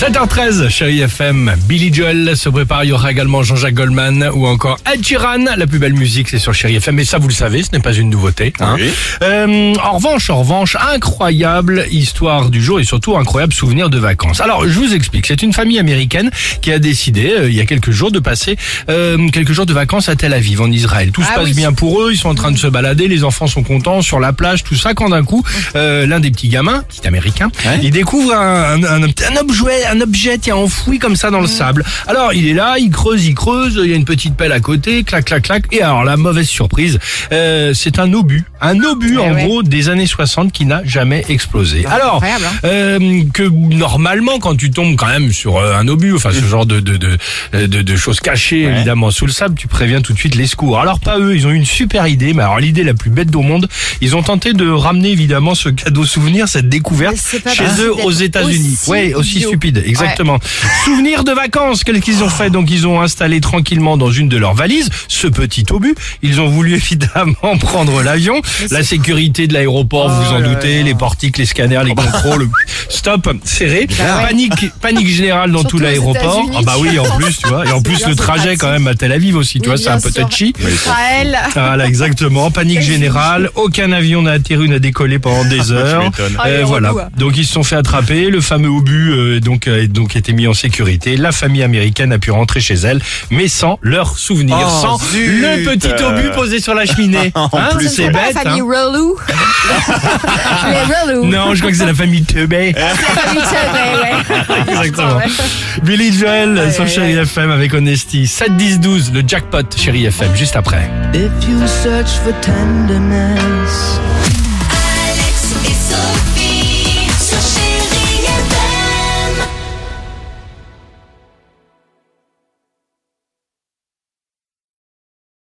7h13, chérie FM. Billy Joel se prépare. Il y aura également Jean-Jacques Goldman ou encore Ed Sheeran. La plus belle musique, c'est sur chérie FM. Mais ça, vous le savez, ce n'est pas une nouveauté. hein. Oui. Euh, en revanche, en revanche, incroyable histoire du jour et surtout incroyable souvenir de vacances. Alors, je vous explique. C'est une famille américaine qui a décidé, euh, il y a quelques jours, de passer euh, quelques jours de vacances à Tel Aviv, en Israël. Tout se passe bien pour eux. Ils sont en train de se balader. Les enfants sont contents sur la plage, tout ça. Quand d'un coup, euh, l'un des petits gamins, petit américain, il découvre un, un, un, un objet, un objet qui est enfoui comme ça dans le sable. Alors, il est là, il creuse, il creuse. Il y a une petite pelle à côté, clac, clac, clac. Et alors, la mauvaise surprise, euh, c'est un obus, un obus en gros des années 60 qui n'a jamais explosé. Alors, euh, que normalement, quand tu tombes quand même sur euh, un obus, enfin ce genre de de de, de, de choses cachées évidemment sous le sable, tu préviens tout de suite les secours. Alors pas eux, ils ont eu une super idée, mais alors l'idée la plus bête au monde, ils ont tenté de ramener évidemment ce cadeau souvenir, cette découverte chez eux aux États-Unis. Ouais, aussi stupide, exactement. Souvenir de vacances, qu'est-ce qu'ils ont fait Donc ils ont installé tranquillement dans une de leurs valises ce petit obus. Ils ont voulu évidemment prendre l'avion. La sécurité de l'aéroport, vous vous en doutez, les portiques, les scanners, les contrôles. Stop, serré. Panique, panique générale dans Surtout tout l'aéroport. Ah bah oui, en plus, tu vois. Et en plus le trajet quand même à Tel Aviv aussi, tu vois, c'est un peu touchy. Israël. Voilà, exactement. Panique générale. Aucun avion n'a atterri, n'a décollé pendant des heures. Ah, est Euh, voilà. hein. Donc ils se sont fait attraper. Le fameux obus euh, donc a donc été mis en sécurité. La famille américaine a pu rentrer chez elle, mais sans leurs souvenirs, Oh, sans zut. le petit obus posé sur la cheminée. Hein, plus, c'est bête. La famille hein. relou. Les relou. non, je crois que c'est la famille Teubé. La famille Chevret, ouais. Exactement. Billy Joel Ouais, sur ouais, Chéri ouais. FM avec Honesty. 7 10 12 le jackpot Chéri FM juste après. If you search for tenderness